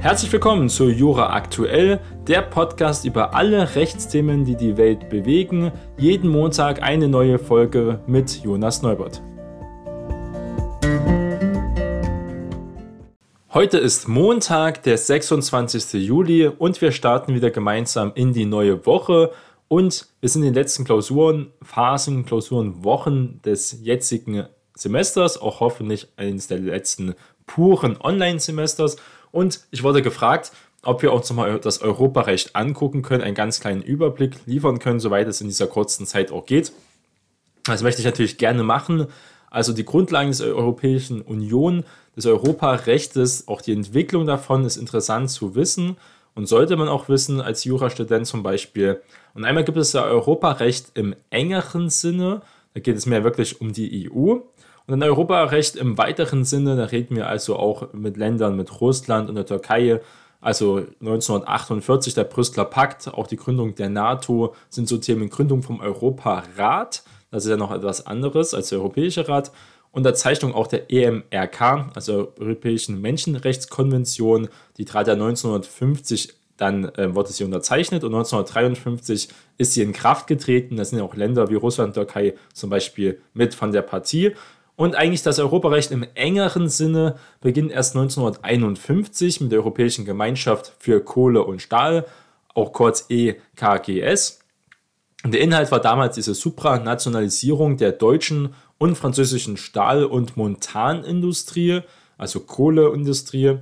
Herzlich willkommen zu Jura Aktuell, der Podcast über alle Rechtsthemen, die die Welt bewegen. Jeden Montag eine neue Folge mit Jonas Neubert. Heute ist Montag, der 26. Juli und wir starten wieder gemeinsam in die neue Woche. Und wir sind in den letzten Klausurenphasen, Klausurenwochen des jetzigen Semesters, auch hoffentlich eines der letzten puren Online-Semesters. Und ich wurde gefragt, ob wir uns nochmal das Europarecht angucken können, einen ganz kleinen Überblick liefern können, soweit es in dieser kurzen Zeit auch geht. Das möchte ich natürlich gerne machen. Also die Grundlagen der Europäischen Union, des Europarechtes, auch die Entwicklung davon ist interessant zu wissen und sollte man auch wissen als Jurastudent zum Beispiel. Und einmal gibt es ja Europarecht im engeren Sinne, da geht es mehr wirklich um die EU. Und dann Europarecht im weiteren Sinne, da reden wir also auch mit Ländern, mit Russland und der Türkei. Also 1948 der Brüsseler Pakt, auch die Gründung der NATO sind so Themen Gründung vom Europarat. Das ist ja noch etwas anderes als der Europäische Rat. Unterzeichnung auch der EMRK, also Europäischen Menschenrechtskonvention, die trat ja 1950 dann äh, wurde sie unterzeichnet und 1953 ist sie in Kraft getreten. Da sind ja auch Länder wie Russland, Türkei zum Beispiel mit von der Partie. Und eigentlich das Europarecht im engeren Sinne beginnt erst 1951 mit der Europäischen Gemeinschaft für Kohle und Stahl, auch kurz EKGS. Und der Inhalt war damals diese Supranationalisierung der deutschen und französischen Stahl- und Montanindustrie, also Kohleindustrie.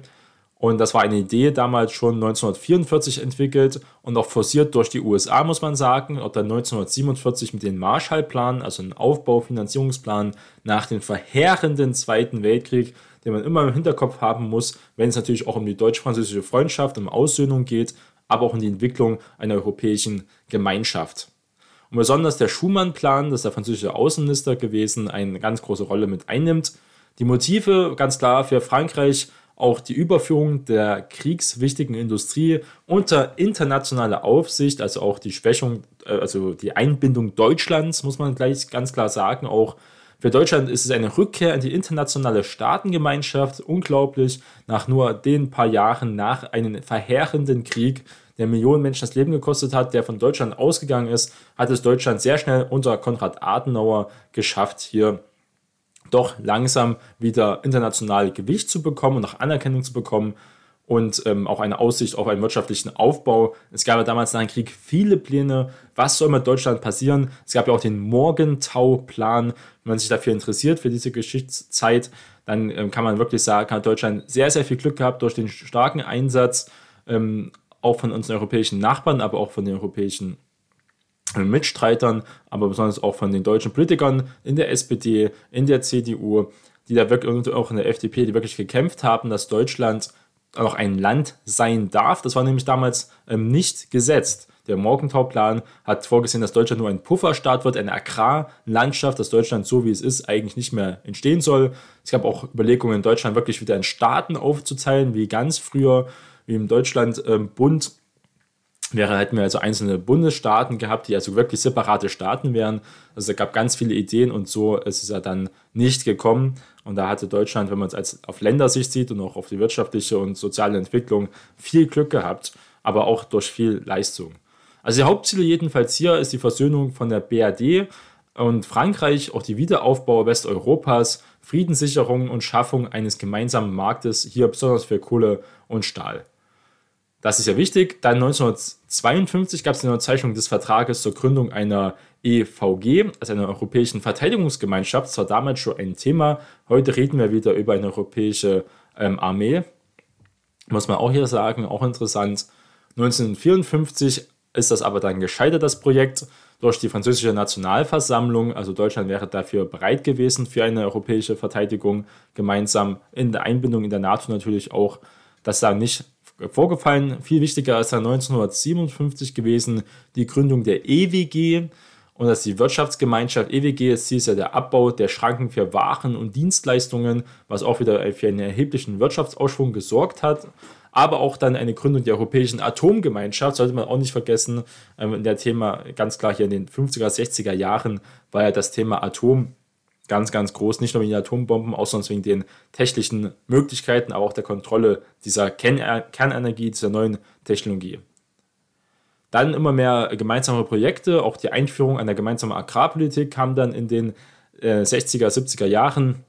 Und das war eine Idee damals schon 1944 entwickelt und auch forciert durch die USA, muss man sagen. Und dann 1947 mit dem Marshallplan, also ein Aufbaufinanzierungsplan nach dem verheerenden Zweiten Weltkrieg, den man immer im Hinterkopf haben muss, wenn es natürlich auch um die deutsch-französische Freundschaft, um Aussöhnung geht, aber auch um die Entwicklung einer europäischen Gemeinschaft. Und besonders der Schumann-Plan, das der französische Außenminister gewesen, eine ganz große Rolle mit einnimmt. Die Motive ganz klar für Frankreich auch die Überführung der kriegswichtigen Industrie unter internationale Aufsicht, also auch die Schwächung, äh, also die Einbindung Deutschlands, muss man gleich ganz klar sagen. Auch für Deutschland ist es eine Rückkehr in die internationale Staatengemeinschaft. Unglaublich, nach nur den paar Jahren nach einem verheerenden Krieg, der Millionen Menschen das Leben gekostet hat, der von Deutschland ausgegangen ist, hat es Deutschland sehr schnell unter Konrad Adenauer geschafft, hier doch langsam wieder international Gewicht zu bekommen und auch Anerkennung zu bekommen und ähm, auch eine Aussicht auf einen wirtschaftlichen Aufbau. Es gab ja damals nach dem Krieg viele Pläne, was soll mit Deutschland passieren. Es gab ja auch den Morgentau-Plan. Wenn man sich dafür interessiert, für diese Geschichtszeit, dann ähm, kann man wirklich sagen, hat Deutschland sehr, sehr viel Glück gehabt durch den starken Einsatz, ähm, auch von unseren europäischen Nachbarn, aber auch von den europäischen Mitstreitern, aber besonders auch von den deutschen Politikern in der SPD, in der CDU, die da wirklich und auch in der FDP, die wirklich gekämpft haben, dass Deutschland auch ein Land sein darf. Das war nämlich damals ähm, nicht gesetzt. Der Morgenthau-Plan hat vorgesehen, dass Deutschland nur ein Pufferstaat wird, eine Agrarlandschaft, dass Deutschland so wie es ist eigentlich nicht mehr entstehen soll. Es gab auch Überlegungen, in Deutschland wirklich wieder in Staaten aufzuteilen, wie ganz früher, wie im Deutschlandbund. Ähm, wäre, hätten wir also einzelne Bundesstaaten gehabt, die also wirklich separate Staaten wären. Also es gab ganz viele Ideen und so ist es ja dann nicht gekommen. Und da hatte Deutschland, wenn man es als auf Ländersicht sieht und auch auf die wirtschaftliche und soziale Entwicklung, viel Glück gehabt, aber auch durch viel Leistung. Also die Hauptziele jedenfalls hier ist die Versöhnung von der BRD und Frankreich, auch die Wiederaufbau Westeuropas, Friedenssicherung und Schaffung eines gemeinsamen Marktes, hier besonders für Kohle und Stahl. Das ist ja wichtig. Dann 1952 gab es die Unterzeichnung des Vertrages zur Gründung einer EVG, also einer Europäischen Verteidigungsgemeinschaft. Das war damals schon ein Thema. Heute reden wir wieder über eine europäische ähm, Armee. Muss man auch hier sagen, auch interessant. 1954 ist das aber dann gescheitert, das Projekt, durch die französische Nationalversammlung. Also Deutschland wäre dafür bereit gewesen für eine europäische Verteidigung, gemeinsam in der Einbindung in der NATO natürlich auch, dass da nicht vorgefallen. Viel wichtiger ist dann 1957 gewesen die Gründung der EWG und dass die Wirtschaftsgemeinschaft EWG, das Ziel ist ja der Abbau der Schranken für Waren und Dienstleistungen, was auch wieder für einen erheblichen Wirtschaftsausschwung gesorgt hat. Aber auch dann eine Gründung der Europäischen Atomgemeinschaft, sollte man auch nicht vergessen. Ähm, in der Thema ganz klar hier in den 50er, 60er Jahren war ja das Thema Atom ganz, ganz groß, nicht nur wegen Atombomben, auch sonst wegen den technischen Möglichkeiten, aber auch der Kontrolle dieser Kernenergie, dieser neuen Technologie. Dann immer mehr gemeinsame Projekte, auch die Einführung einer gemeinsamen Agrarpolitik kam dann in den äh, 60er, 70er Jahren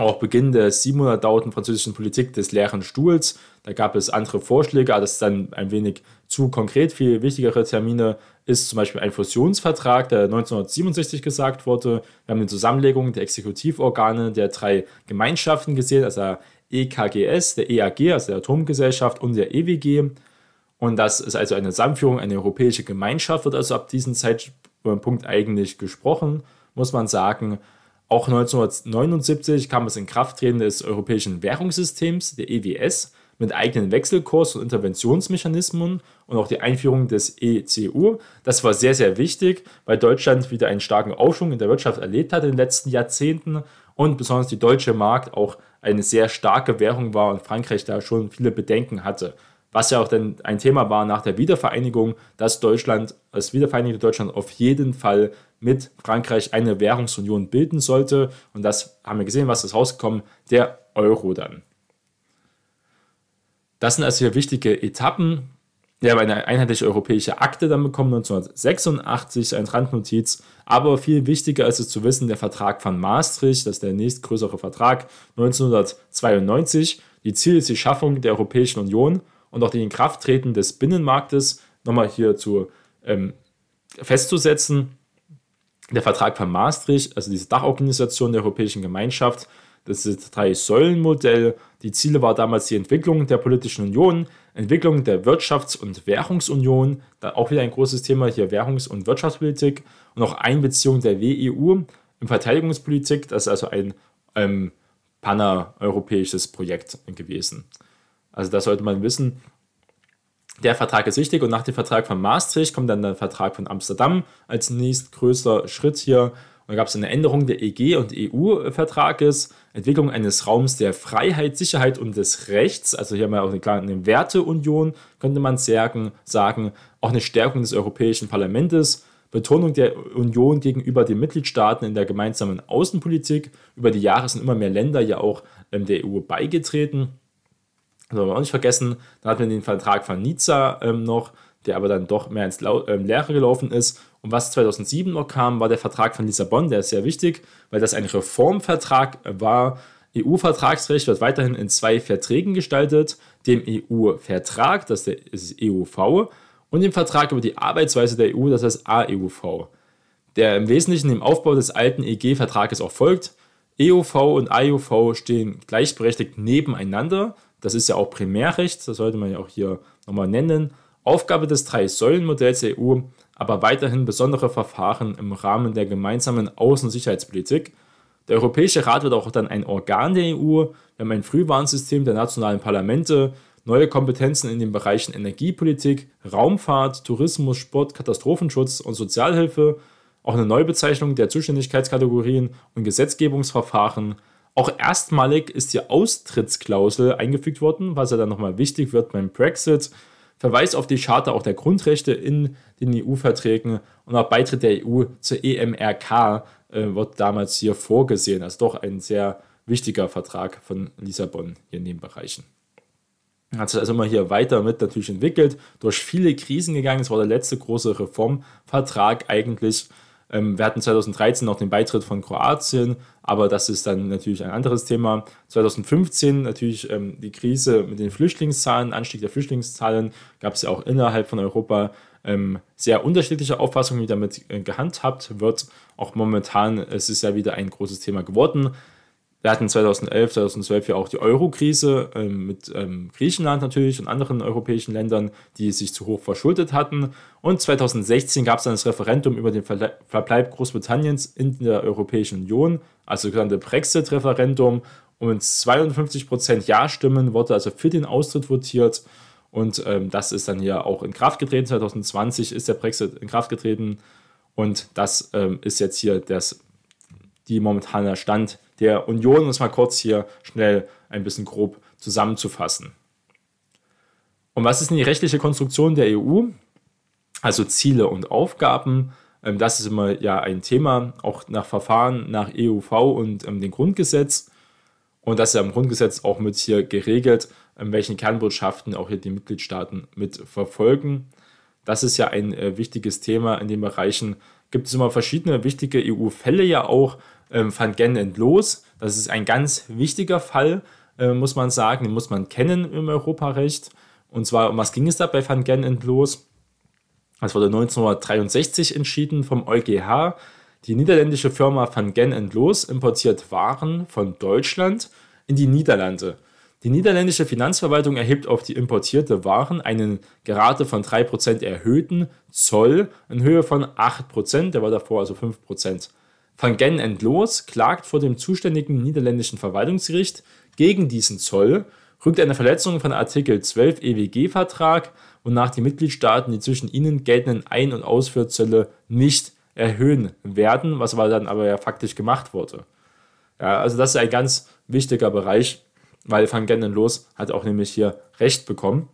auch Beginn der 700 dauernden französischen Politik des leeren Stuhls. Da gab es andere Vorschläge, aber das ist dann ein wenig zu konkret. Viel wichtigere Termine ist zum Beispiel ein Fusionsvertrag, der 1967 gesagt wurde. Wir haben die Zusammenlegung der Exekutivorgane der drei Gemeinschaften gesehen, also der EKGS, der EAG, also der Atomgesellschaft und der EWG. Und das ist also eine Zusammenführung, eine europäische Gemeinschaft, wird also ab diesem Zeitpunkt eigentlich gesprochen, muss man sagen. Auch 1979 kam es in Krafttreten des europäischen Währungssystems, der EWS, mit eigenen Wechselkurs- und Interventionsmechanismen und auch die Einführung des ECU. Das war sehr, sehr wichtig, weil Deutschland wieder einen starken Aufschwung in der Wirtschaft erlebt hat in den letzten Jahrzehnten und besonders die deutsche Markt auch eine sehr starke Währung war und Frankreich da schon viele Bedenken hatte. Was ja auch dann ein Thema war nach der Wiedervereinigung, dass Deutschland, das wiedervereinigte Deutschland auf jeden Fall mit Frankreich eine Währungsunion bilden sollte. Und das haben wir gesehen, was ist rausgekommen? Der Euro dann. Das sind also hier wichtige Etappen. Wir haben eine einheitliche europäische Akte dann bekommen, 1986, eine Randnotiz. Aber viel wichtiger ist es zu wissen, der Vertrag von Maastricht, das ist der nächstgrößere Vertrag, 1992. Die Ziel ist die Schaffung der Europäischen Union und auch die Inkrafttreten des Binnenmarktes nochmal hier zu ähm, festzusetzen der Vertrag von Maastricht, also diese Dachorganisation der Europäischen Gemeinschaft, das ist das Drei-Säulen-Modell. Die Ziele war damals die Entwicklung der politischen Union, Entwicklung der Wirtschafts- und Währungsunion, da auch wieder ein großes Thema hier Währungs- und Wirtschaftspolitik und auch Einbeziehung der WEU in Verteidigungspolitik. Das ist also ein ähm, paneuropäisches Projekt gewesen. Also da sollte man wissen, der Vertrag ist wichtig und nach dem Vertrag von Maastricht kommt dann der Vertrag von Amsterdam als nächstgrößter Schritt hier. Und da gab es eine Änderung der EG- und EU-Vertrages, Entwicklung eines Raums der Freiheit, Sicherheit und des Rechts. Also hier haben wir auch eine kleine Werteunion, könnte man sagen, sagen. Auch eine Stärkung des Europäischen Parlaments, Betonung der Union gegenüber den Mitgliedstaaten in der gemeinsamen Außenpolitik. Über die Jahre sind immer mehr Länder ja auch ähm, der EU beigetreten. Das wollen wir auch nicht vergessen. Dann hatten wir den Vertrag von Nizza ähm, noch, der aber dann doch mehr ins ähm, Leere gelaufen ist. Und was 2007 noch kam, war der Vertrag von Lissabon. Der ist sehr wichtig, weil das ein Reformvertrag war. EU-Vertragsrecht wird weiterhin in zwei Verträgen gestaltet: dem EU-Vertrag, das ist EUV, und dem Vertrag über die Arbeitsweise der EU, das ist AEUV. Der im Wesentlichen dem Aufbau des alten EG-Vertrages auch folgt. EUV und AEUV stehen gleichberechtigt nebeneinander das ist ja auch Primärrecht, das sollte man ja auch hier nochmal nennen. Aufgabe des Drei-Säulen-Modells der EU, aber weiterhin besondere Verfahren im Rahmen der gemeinsamen Außen- und Sicherheitspolitik. Der Europäische Rat wird auch dann ein Organ der EU. Wir haben ein Frühwarnsystem der nationalen Parlamente, neue Kompetenzen in den Bereichen Energiepolitik, Raumfahrt, Tourismus, Sport, Katastrophenschutz und Sozialhilfe, auch eine Neubezeichnung der Zuständigkeitskategorien und Gesetzgebungsverfahren, auch erstmalig ist die Austrittsklausel eingefügt worden, was ja dann nochmal wichtig wird beim Brexit. Verweis auf die Charta auch der Grundrechte in den EU-Verträgen und auch Beitritt der EU zur EMRK äh, wird damals hier vorgesehen. Also doch ein sehr wichtiger Vertrag von Lissabon hier in den Bereichen. Hat sich also immer hier weiter mit natürlich entwickelt, durch viele Krisen gegangen. Es war der letzte große Reformvertrag eigentlich wir hatten 2013 noch den Beitritt von Kroatien, aber das ist dann natürlich ein anderes Thema. 2015 natürlich ähm, die Krise mit den Flüchtlingszahlen, Anstieg der Flüchtlingszahlen, gab es ja auch innerhalb von Europa ähm, sehr unterschiedliche Auffassungen, wie damit äh, gehandhabt wird. Auch momentan ist es ja wieder ein großes Thema geworden. Wir hatten 2011, 2012 ja auch die Euro-Krise ähm, mit ähm, Griechenland natürlich und anderen europäischen Ländern, die sich zu hoch verschuldet hatten. Und 2016 gab es dann das Referendum über den Verbleib Großbritanniens in der Europäischen Union, also sogenannte Brexit-Referendum. Und 52% Ja-Stimmen wurde also für den Austritt votiert. Und ähm, das ist dann hier auch in Kraft getreten. 2020 ist der Brexit in Kraft getreten. Und das ähm, ist jetzt hier das, die momentane Stand der Union, um es mal kurz hier schnell ein bisschen grob zusammenzufassen. Und was ist denn die rechtliche Konstruktion der EU? Also Ziele und Aufgaben. Ähm, das ist immer ja ein Thema, auch nach Verfahren nach EUV und ähm, dem Grundgesetz. Und das ist ja im Grundgesetz auch mit hier geregelt, ähm, welchen Kernbotschaften auch hier die Mitgliedstaaten mit verfolgen. Das ist ja ein äh, wichtiges Thema in den Bereichen. Gibt es immer verschiedene wichtige EU-Fälle ja auch. Ähm, Van Gen entlos, das ist ein ganz wichtiger Fall, äh, muss man sagen. Den muss man kennen im Europarecht. Und zwar, um was ging es da bei Van Gen entlos? Das wurde 1963 entschieden vom EuGH. Die niederländische Firma Van Gen Loos importiert Waren von Deutschland in die Niederlande. Die niederländische Finanzverwaltung erhebt auf die importierte Waren einen gerade von 3% erhöhten Zoll in Höhe von 8%, der war davor also 5%. Van Gen Loos klagt vor dem zuständigen niederländischen Verwaltungsgericht gegen diesen Zoll, rückt eine Verletzung von Artikel 12 EWG-Vertrag wonach die Mitgliedstaaten die zwischen ihnen geltenden Ein- und Ausfuhrzölle nicht erhöhen werden, was aber dann aber ja faktisch gemacht wurde. Ja, also das ist ein ganz wichtiger Bereich, weil Van Gendenlos hat auch nämlich hier Recht bekommen.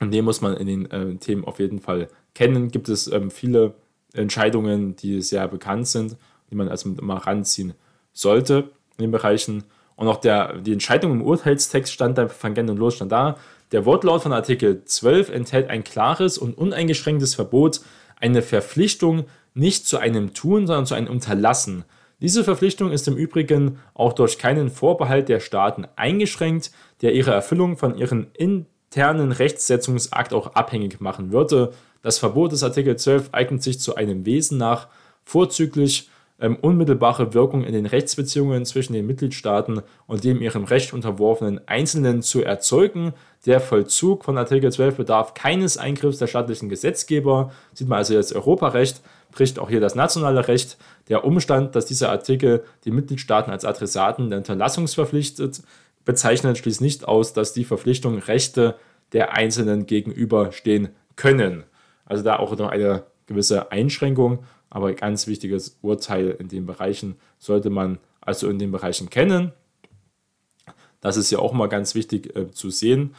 Und den muss man in den äh, Themen auf jeden Fall kennen. Gibt es ähm, viele Entscheidungen, die sehr bekannt sind, die man also mal ranziehen sollte in den Bereichen. Und auch der, die Entscheidung im Urteilstext stand da, Van Gendenlos stand da, der Wortlaut von Artikel 12 enthält ein klares und uneingeschränktes Verbot, eine Verpflichtung nicht zu einem Tun, sondern zu einem Unterlassen. Diese Verpflichtung ist im Übrigen auch durch keinen Vorbehalt der Staaten eingeschränkt, der ihre Erfüllung von ihrem internen Rechtssetzungsakt auch abhängig machen würde. Das Verbot des Artikel 12 eignet sich zu einem Wesen nach vorzüglich ähm, unmittelbare Wirkung in den Rechtsbeziehungen zwischen den Mitgliedstaaten und dem ihrem Recht unterworfenen Einzelnen zu erzeugen. Der Vollzug von Artikel 12 bedarf keines Eingriffs der staatlichen Gesetzgeber. Sieht man also jetzt Europarecht, bricht auch hier das nationale Recht. Der Umstand, dass dieser Artikel die Mitgliedstaaten als Adressaten der Unterlassung verpflichtet, bezeichnet schließt nicht aus, dass die Verpflichtung Rechte der Einzelnen gegenüberstehen können. Also da auch noch eine gewisse Einschränkung aber ganz wichtiges Urteil in den Bereichen sollte man also in den Bereichen kennen. Das ist ja auch mal ganz wichtig äh, zu sehen.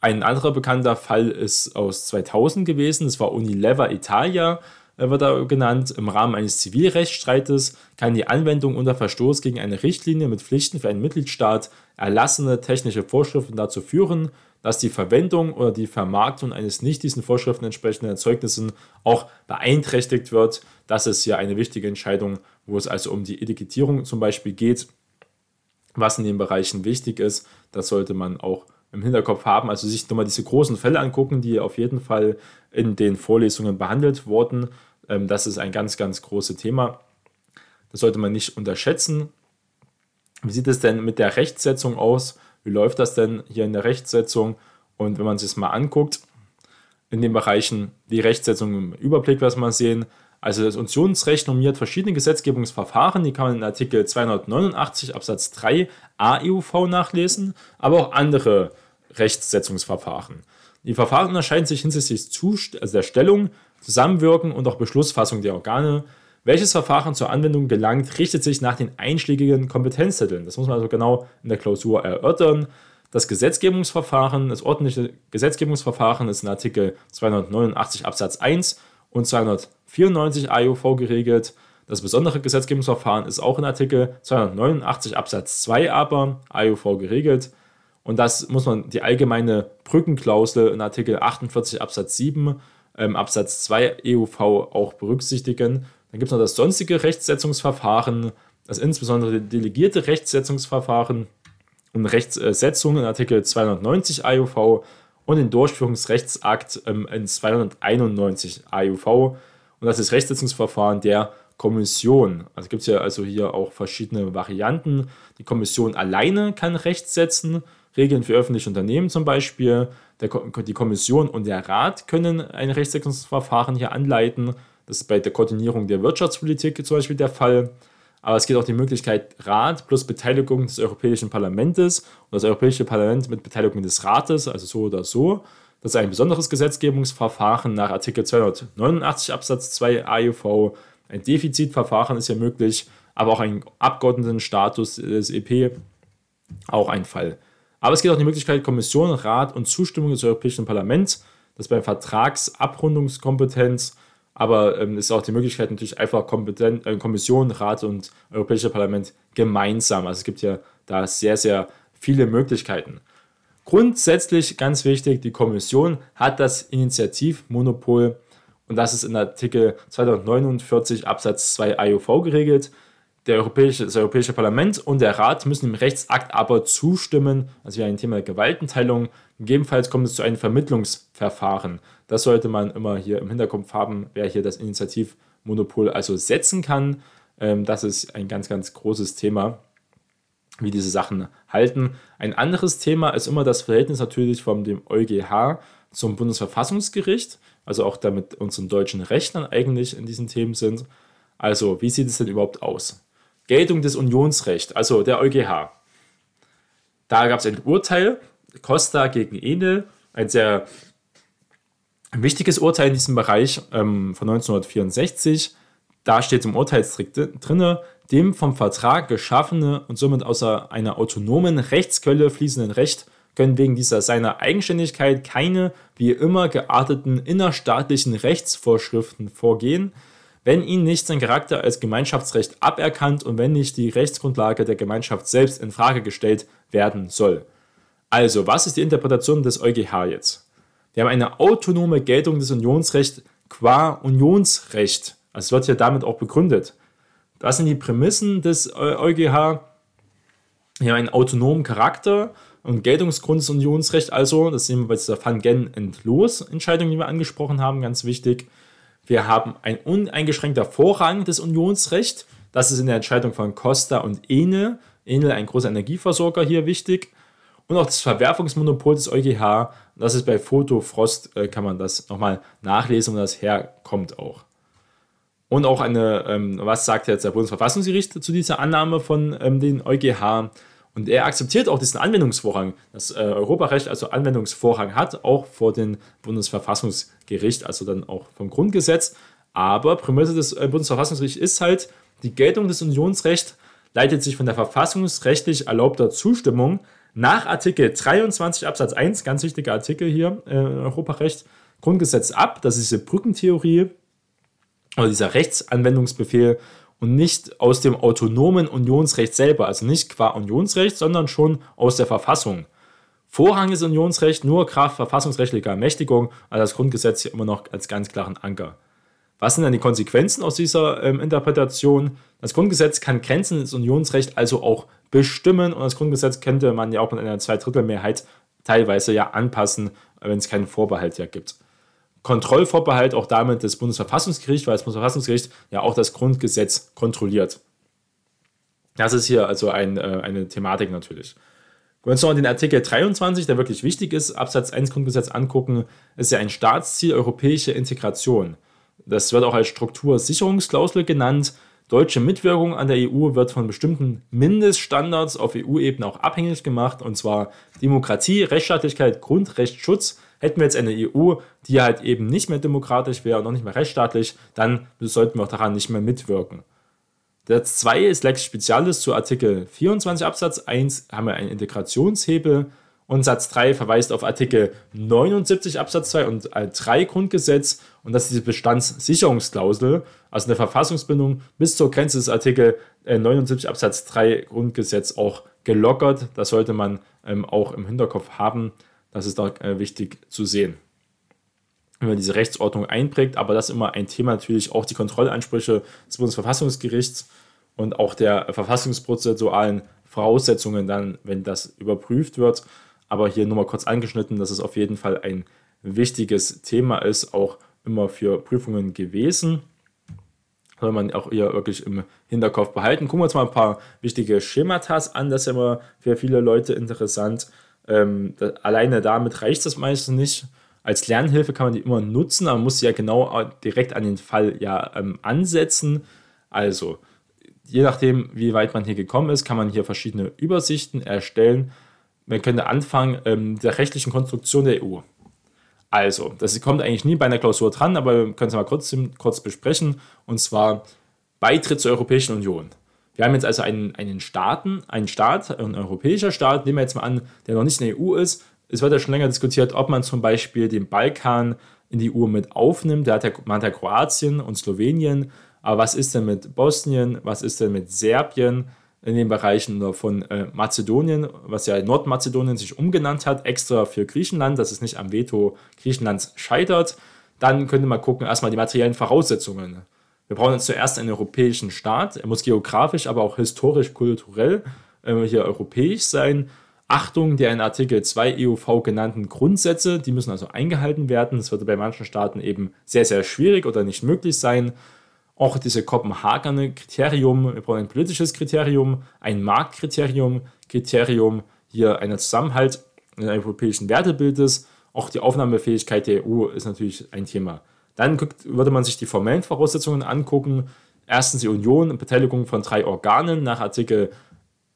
Ein anderer bekannter Fall ist aus 2000 gewesen. Das war Unilever Italia, äh, wird da genannt. Im Rahmen eines Zivilrechtsstreites kann die Anwendung unter Verstoß gegen eine Richtlinie mit Pflichten für einen Mitgliedstaat erlassene technische Vorschriften dazu führen, dass die Verwendung oder die Vermarktung eines nicht diesen Vorschriften entsprechenden Erzeugnissen auch beeinträchtigt wird. Das ist ja eine wichtige Entscheidung, wo es also um die Etikettierung zum Beispiel geht, was in den Bereichen wichtig ist. Das sollte man auch im Hinterkopf haben. Also sich nochmal diese großen Fälle angucken, die auf jeden Fall in den Vorlesungen behandelt wurden. Ähm, das ist ein ganz, ganz großes Thema. Das sollte man nicht unterschätzen. Wie sieht es denn mit der Rechtsetzung aus? Wie läuft das denn hier in der Rechtsetzung? Und wenn man sich das mal anguckt, in den Bereichen die Rechtsetzung im Überblick, was man sehen. Also das Unionsrecht normiert verschiedene Gesetzgebungsverfahren, die kann man in Artikel 289 Absatz 3 AEUV nachlesen, aber auch andere Rechtsetzungsverfahren. Die Verfahren unterscheiden sich hinsichtlich also der Stellung, Zusammenwirken und auch Beschlussfassung der Organe. Welches Verfahren zur Anwendung gelangt, richtet sich nach den einschlägigen Kompetenzzetteln. Das muss man also genau in der Klausur erörtern. Das Gesetzgebungsverfahren, das ordentliche Gesetzgebungsverfahren ist in Artikel 289 Absatz 1 und 294 AUV geregelt. Das besondere Gesetzgebungsverfahren ist auch in Artikel 289 Absatz 2 aber AUV geregelt. Und das muss man die allgemeine Brückenklausel in Artikel 48 Absatz 7 ähm, Absatz 2 EUV auch berücksichtigen. Dann gibt es noch das sonstige Rechtssetzungsverfahren, das insbesondere delegierte Rechtssetzungsverfahren und Rechtssetzung in Artikel 290 AUV und den Durchführungsrechtsakt ähm, in 291 AUV. Und das ist Rechtssetzungsverfahren der Kommission. Also gibt es ja also hier auch verschiedene Varianten. Die Kommission alleine kann Recht setzen, Regeln für öffentliche Unternehmen zum Beispiel. Der, die Kommission und der Rat können ein Rechtssetzungsverfahren hier anleiten. Das ist bei der Koordinierung der Wirtschaftspolitik zum Beispiel der Fall. Aber es gibt auch die Möglichkeit Rat plus Beteiligung des Europäischen Parlaments und das Europäische Parlament mit Beteiligung des Rates, also so oder so. Das ist ein besonderes Gesetzgebungsverfahren nach Artikel 289 Absatz 2 AUV. Ein Defizitverfahren ist ja möglich, aber auch ein Abgeordnetenstatus des EP auch ein Fall. Aber es gibt auch die Möglichkeit Kommission, Rat und Zustimmung des Europäischen Parlaments. Das bei Vertragsabrundungskompetenz aber ähm, es ist auch die Möglichkeit, natürlich einfach Kompetent, äh, Kommission, Rat und Europäisches Parlament gemeinsam. Also es gibt ja da sehr, sehr viele Möglichkeiten. Grundsätzlich ganz wichtig, die Kommission hat das Initiativmonopol und das ist in Artikel 249 Absatz 2 IUV geregelt. Der Europäische, das Europäische Parlament und der Rat müssen dem Rechtsakt aber zustimmen, also wie ein Thema der Gewaltenteilung. Gegebenenfalls kommt es zu einem Vermittlungsverfahren. Das sollte man immer hier im Hinterkopf haben, wer hier das Initiativmonopol also setzen kann. Ähm, das ist ein ganz, ganz großes Thema, wie diese Sachen halten. Ein anderes Thema ist immer das Verhältnis natürlich von dem EuGH zum Bundesverfassungsgericht, also auch damit unseren deutschen Rechnern eigentlich in diesen Themen sind. Also, wie sieht es denn überhaupt aus? Geltung des Unionsrechts, also der EuGH. Da gab es ein Urteil, Costa gegen Enel, ein sehr wichtiges Urteil in diesem Bereich ähm, von 1964. Da steht im Urteilstrick drin, dem vom Vertrag geschaffene und somit außer einer autonomen Rechtsquelle fließenden Recht können wegen dieser seiner Eigenständigkeit keine wie immer gearteten innerstaatlichen Rechtsvorschriften vorgehen, wenn ihnen nicht sein Charakter als Gemeinschaftsrecht aberkannt und wenn nicht die Rechtsgrundlage der Gemeinschaft selbst in Frage gestellt werden soll. Also, was ist die Interpretation des EuGH jetzt? Wir haben eine autonome Geltung des Unionsrechts qua Unionsrecht. Also es wird ja damit auch begründet. Das sind die Prämissen des EuGH. Wir haben einen autonomen Charakter und Geltungsgrund des Unionsrechts also, das sehen wir bei dieser Van Gen-Entlos-Entscheidung, die wir angesprochen haben, ganz wichtig. Wir haben ein uneingeschränkter Vorrang des Unionsrechts. Das ist in der Entscheidung von Costa und Ene. Ene, ein großer Energieversorger, hier wichtig. Und auch das Verwerfungsmonopol des EuGH. Das ist bei Foto Frost, äh, kann man das nochmal nachlesen, wo das herkommt auch. Und auch eine, ähm, was sagt jetzt der Bundesverfassungsgericht zu dieser Annahme von ähm, den EuGH? Und er akzeptiert auch diesen Anwendungsvorrang, dass äh, Europarecht also Anwendungsvorrang hat, auch vor dem Bundesverfassungsgericht, also dann auch vom Grundgesetz. Aber Prämisse des äh, Bundesverfassungsgerichts ist halt, die Geltung des Unionsrechts leitet sich von der verfassungsrechtlich erlaubter Zustimmung nach Artikel 23 Absatz 1, ganz wichtiger Artikel hier, äh, Europarecht, Grundgesetz ab. Das ist diese Brückentheorie oder dieser Rechtsanwendungsbefehl und nicht aus dem autonomen Unionsrecht selber, also nicht qua Unionsrecht, sondern schon aus der Verfassung. Vorrang ist Unionsrecht nur Kraft verfassungsrechtlicher Ermächtigung, also das Grundgesetz hier immer noch als ganz klaren Anker. Was sind dann die Konsequenzen aus dieser ähm, Interpretation? Das Grundgesetz kann Grenzen des Unionsrechts also auch bestimmen und das Grundgesetz könnte man ja auch mit einer Zweidrittelmehrheit teilweise ja anpassen, wenn es keinen Vorbehalt ja gibt. Kontrollvorbehalt auch damit des Bundesverfassungsgerichts, weil das Bundesverfassungsgericht ja auch das Grundgesetz kontrolliert. Das ist hier also ein, äh, eine Thematik natürlich. Wenn wir uns noch den Artikel 23, der wirklich wichtig ist, Absatz 1 Grundgesetz angucken, ist ja ein Staatsziel europäische Integration. Das wird auch als Struktursicherungsklausel genannt. Deutsche Mitwirkung an der EU wird von bestimmten Mindeststandards auf EU-Ebene auch abhängig gemacht, und zwar Demokratie, Rechtsstaatlichkeit, Grundrechtsschutz, Hätten wir jetzt eine EU, die halt eben nicht mehr demokratisch wäre und noch nicht mehr rechtsstaatlich, dann sollten wir auch daran nicht mehr mitwirken. Satz 2 ist Lex Specialis zu Artikel 24 Absatz 1 haben wir einen Integrationshebel und Satz 3 verweist auf Artikel 79 Absatz 2 und 3 Grundgesetz und das ist diese Bestandssicherungsklausel, also eine Verfassungsbindung bis zur Grenze des Artikel 79 Absatz 3 Grundgesetz auch gelockert. Das sollte man ähm, auch im Hinterkopf haben. Das ist da äh, wichtig zu sehen. Wenn man diese Rechtsordnung einprägt, aber das ist immer ein Thema natürlich auch die Kontrollansprüche des Bundesverfassungsgerichts und auch der verfassungsprozessualen Voraussetzungen dann, wenn das überprüft wird. Aber hier nur mal kurz angeschnitten, dass es auf jeden Fall ein wichtiges Thema ist, auch immer für Prüfungen gewesen. Soll man auch hier wirklich im Hinterkopf behalten. Gucken wir uns mal ein paar wichtige Schematas an. Das ist immer für viele Leute interessant. Ähm, da, alleine damit reicht das meistens nicht. Als Lernhilfe kann man die immer nutzen, aber man muss sie ja genau direkt an den Fall ja ähm, ansetzen. Also, je nachdem, wie weit man hier gekommen ist, kann man hier verschiedene Übersichten erstellen. Man könnte anfangen ähm, der rechtlichen Konstruktion der EU. Also, das kommt eigentlich nie bei einer Klausur dran, aber wir können es mal kurz, kurz besprechen. Und zwar Beitritt zur Europäischen Union. Wir haben jetzt also einen, einen Staaten, einen Staat, ein europäischer Staat, nehmen wir jetzt mal an, der noch nicht in der EU ist. Es wird ja schon länger diskutiert, ob man zum Beispiel den Balkan in die EU mit aufnimmt. Da hat ja, man hat ja Kroatien und Slowenien. Aber was ist denn mit Bosnien? Was ist denn mit Serbien? in den Bereichen von äh, Mazedonien, was ja Nordmazedonien sich umgenannt hat, extra für Griechenland, dass es nicht am Veto Griechenlands scheitert. Dann könnte man gucken, erstmal die materiellen Voraussetzungen. Wir brauchen jetzt zuerst einen europäischen Staat. Er muss geografisch, aber auch historisch, kulturell äh, hier europäisch sein. Achtung der in Artikel 2 EUV genannten Grundsätze, die müssen also eingehalten werden. Das würde bei manchen Staaten eben sehr, sehr schwierig oder nicht möglich sein auch diese Kopenhagener Kriterium, wir brauchen ein politisches Kriterium, ein Marktkriterium, Kriterium hier einer Zusammenhalt in einem europäischen Wertebildes. Auch die Aufnahmefähigkeit der EU ist natürlich ein Thema. Dann würde man sich die formellen Voraussetzungen angucken. Erstens die Union Beteiligung von drei Organen nach Artikel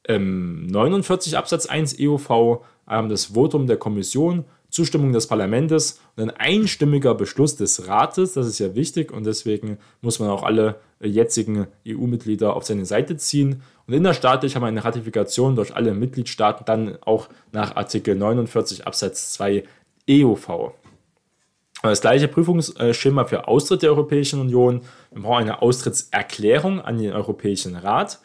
ähm, 49 Absatz 1 EUV, ähm, das Votum der Kommission Zustimmung des Parlaments und ein einstimmiger Beschluss des Rates. Das ist ja wichtig und deswegen muss man auch alle jetzigen EU-Mitglieder auf seine Seite ziehen. Und innerstaatlich haben wir eine Ratifikation durch alle Mitgliedstaaten dann auch nach Artikel 49 Absatz 2 EUV. Das gleiche Prüfungsschema für Austritt der Europäischen Union. Wir brauchen eine Austrittserklärung an den Europäischen Rat.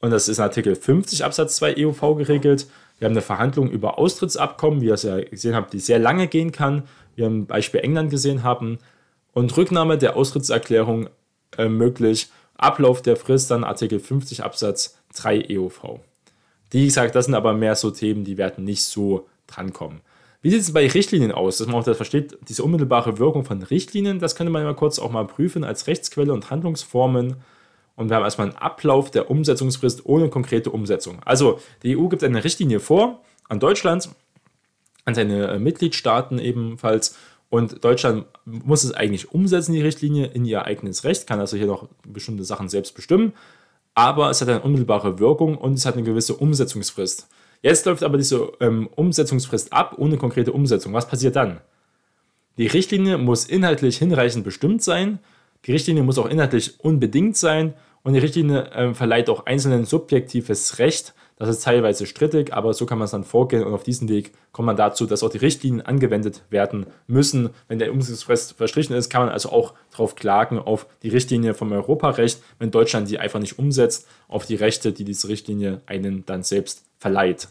Und das ist in Artikel 50 Absatz 2 EUV geregelt. Wir haben eine Verhandlung über Austrittsabkommen, wie ihr es ja gesehen habt, die sehr lange gehen kann. Wir haben Beispiel England gesehen haben. Und Rücknahme der Austrittserklärung äh, möglich. Ablauf der Frist dann Artikel 50 Absatz 3 EOV. Die gesagt, das sind aber mehr so Themen, die werden nicht so drankommen. Wie sieht es bei Richtlinien aus? Dass man auch das versteht, diese unmittelbare Wirkung von Richtlinien, das könnte man mal kurz auch mal prüfen als Rechtsquelle und Handlungsformen und wir haben erstmal einen Ablauf der Umsetzungsfrist ohne konkrete Umsetzung. Also die EU gibt eine Richtlinie vor an Deutschland, an seine äh, Mitgliedstaaten ebenfalls und Deutschland muss es eigentlich umsetzen, die Richtlinie, in ihr eigenes Recht, kann also hier noch bestimmte Sachen selbst bestimmen, aber es hat eine unmittelbare Wirkung und es hat eine gewisse Umsetzungsfrist. Jetzt läuft aber diese ähm, Umsetzungsfrist ab ohne konkrete Umsetzung. Was passiert dann? Die Richtlinie muss inhaltlich hinreichend bestimmt sein, die Richtlinie muss auch inhaltlich unbedingt sein und die Richtlinie äh, verleiht auch einzelnen subjektives Recht. Das ist teilweise strittig, aber so kann man es dann vorgehen und auf diesem Weg kommt man dazu, dass auch die Richtlinien angewendet werden müssen. Wenn der Umsetzungsfrist verstrichen ist, kann man also auch darauf klagen, auf die Richtlinie vom Europarecht, wenn Deutschland die einfach nicht umsetzt, auf die Rechte, die diese Richtlinie einen dann selbst verleiht.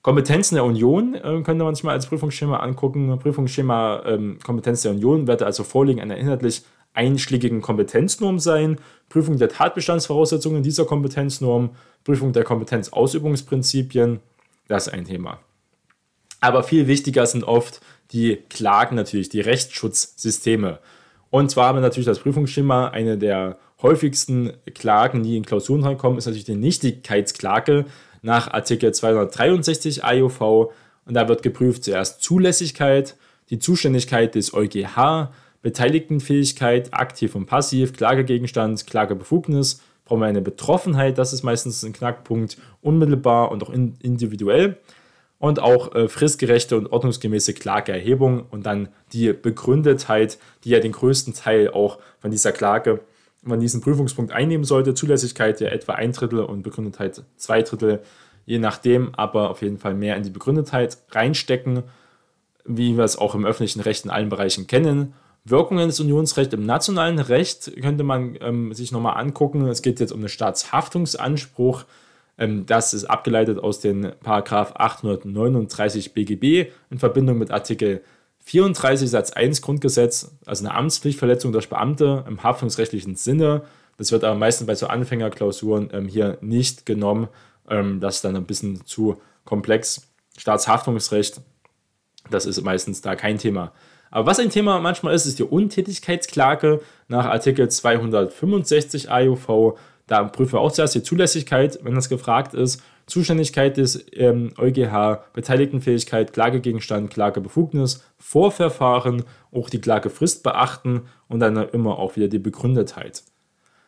Kompetenzen der Union äh, könnte man sich mal als Prüfungsschema angucken. Prüfungsschema ähm, Kompetenz der Union werde also vorliegen einer inhaltlich einschlägigen Kompetenznorm sein, Prüfung der Tatbestandsvoraussetzungen dieser Kompetenznorm, Prüfung der Kompetenzausübungsprinzipien, das ist ein Thema. Aber viel wichtiger sind oft die Klagen natürlich, die Rechtsschutzsysteme. Und zwar haben wir natürlich das Prüfungsschema, eine der häufigsten Klagen, die in Klausuren reinkommen, ist natürlich die Nichtigkeitsklage nach Artikel 263 AIOV. Und da wird geprüft zuerst Zulässigkeit, die Zuständigkeit des EuGH, Beteiligtenfähigkeit, aktiv und passiv, Klagegegenstand, Klagebefugnis, brauchen wir eine Betroffenheit, das ist meistens ein Knackpunkt, unmittelbar und auch individuell und auch äh, fristgerechte und ordnungsgemäße Klageerhebung und dann die Begründetheit, die ja den größten Teil auch von dieser Klage, von diesem Prüfungspunkt einnehmen sollte. Zulässigkeit ja etwa ein Drittel und Begründetheit zwei Drittel, je nachdem, aber auf jeden Fall mehr in die Begründetheit reinstecken, wie wir es auch im öffentlichen Recht in allen Bereichen kennen. Wirkungen des Unionsrechts im nationalen Recht könnte man ähm, sich nochmal angucken. Es geht jetzt um den Staatshaftungsanspruch. Ähm, das ist abgeleitet aus den Paragraph 839 BGB in Verbindung mit Artikel 34 Satz 1 Grundgesetz, also eine Amtspflichtverletzung durch Beamte im haftungsrechtlichen Sinne. Das wird aber meistens bei so Anfängerklausuren ähm, hier nicht genommen. Ähm, das ist dann ein bisschen zu komplex. Staatshaftungsrecht, das ist meistens da kein Thema. Aber was ein Thema manchmal ist, ist die Untätigkeitsklage nach Artikel 265 AUV. Da prüfen wir auch zuerst die Zulässigkeit, wenn das gefragt ist, Zuständigkeit des ähm, EuGH, Beteiligtenfähigkeit, Klagegegenstand, Klagebefugnis, Vorverfahren, auch die Klagefrist beachten und dann immer auch wieder die Begründetheit.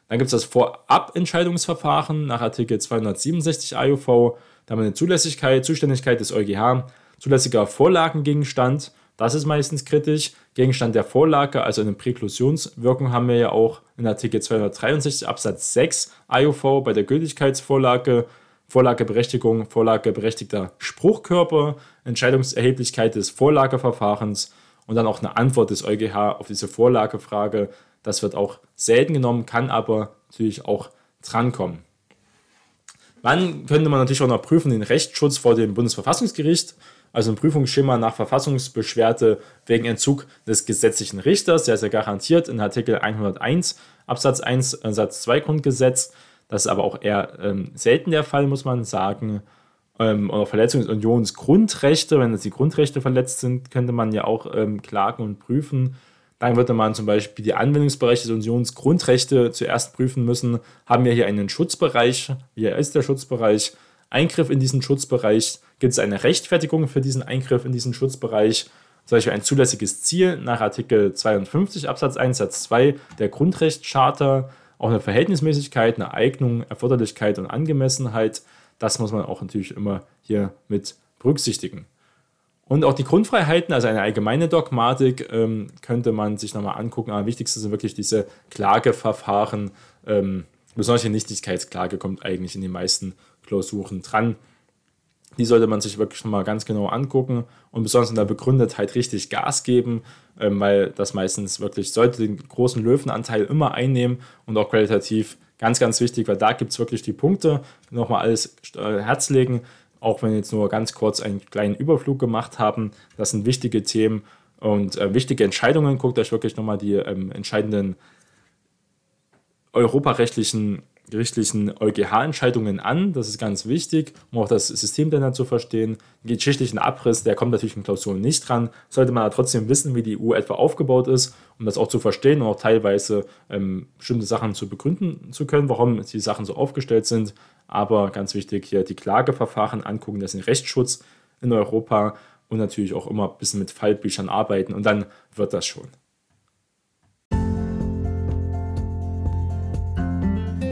Dann gibt es das Vorabentscheidungsverfahren nach Artikel 267 AUV. Da haben wir eine Zulässigkeit, Zuständigkeit des EuGH, zulässiger Vorlagengegenstand, das ist meistens kritisch. Gegenstand der Vorlage, also eine Präklusionswirkung, haben wir ja auch in Artikel 263 Absatz 6 AUV bei der Gültigkeitsvorlage, Vorlageberechtigung, Vorlageberechtigter Spruchkörper, Entscheidungserheblichkeit des Vorlageverfahrens und dann auch eine Antwort des EuGH auf diese Vorlagefrage. Das wird auch selten genommen, kann aber natürlich auch drankommen. Wann könnte man natürlich auch noch prüfen den Rechtsschutz vor dem Bundesverfassungsgericht? Also ein Prüfungsschema nach Verfassungsbeschwerde wegen Entzug des gesetzlichen Richters, der ist ja garantiert in Artikel 101 Absatz 1 äh, Satz 2 Grundgesetz. Das ist aber auch eher ähm, selten der Fall, muss man sagen. Ähm, oder Verletzung des Unionsgrundrechte, wenn jetzt die Grundrechte verletzt sind, könnte man ja auch ähm, klagen und prüfen. Dann würde man zum Beispiel die Anwendungsbereiche des Unionsgrundrechte zuerst prüfen müssen. Haben wir hier einen Schutzbereich? Wie ist der Schutzbereich? Eingriff in diesen Schutzbereich? Gibt es eine Rechtfertigung für diesen Eingriff in diesen Schutzbereich? Zum Beispiel ein zulässiges Ziel nach Artikel 52 Absatz 1 Satz 2 der Grundrechtscharta, auch eine Verhältnismäßigkeit, eine Eignung, Erforderlichkeit und Angemessenheit. Das muss man auch natürlich immer hier mit berücksichtigen. Und auch die Grundfreiheiten, also eine allgemeine Dogmatik, ähm, könnte man sich nochmal angucken. Aber wichtigste sind wirklich diese Klageverfahren. Ähm, besonders die Nichtigkeitsklage kommt eigentlich in den meisten Klausuren dran. Die sollte man sich wirklich nochmal ganz genau angucken und besonders in der Begründetheit richtig Gas geben, ähm, weil das meistens wirklich sollte den großen Löwenanteil immer einnehmen und auch qualitativ ganz, ganz wichtig, weil da gibt es wirklich die Punkte. Nochmal alles äh, Herz legen auch wenn wir jetzt nur ganz kurz einen kleinen Überflug gemacht haben. Das sind wichtige Themen und äh, wichtige Entscheidungen. Guckt euch wirklich nochmal die ähm, entscheidenden europarechtlichen gerichtlichen EuGH-Entscheidungen an. Das ist ganz wichtig, um auch das System dann zu verstehen. Den geschichtlichen Abriss, der kommt natürlich in Klausuren nicht dran. Sollte man aber trotzdem wissen, wie die EU etwa aufgebaut ist, um das auch zu verstehen und auch teilweise ähm, bestimmte Sachen zu begründen zu können, warum die Sachen so aufgestellt sind. Aber ganz wichtig hier die Klageverfahren angucken, das ist ein Rechtsschutz in Europa und natürlich auch immer ein bisschen mit Fallbüchern arbeiten und dann wird das schon.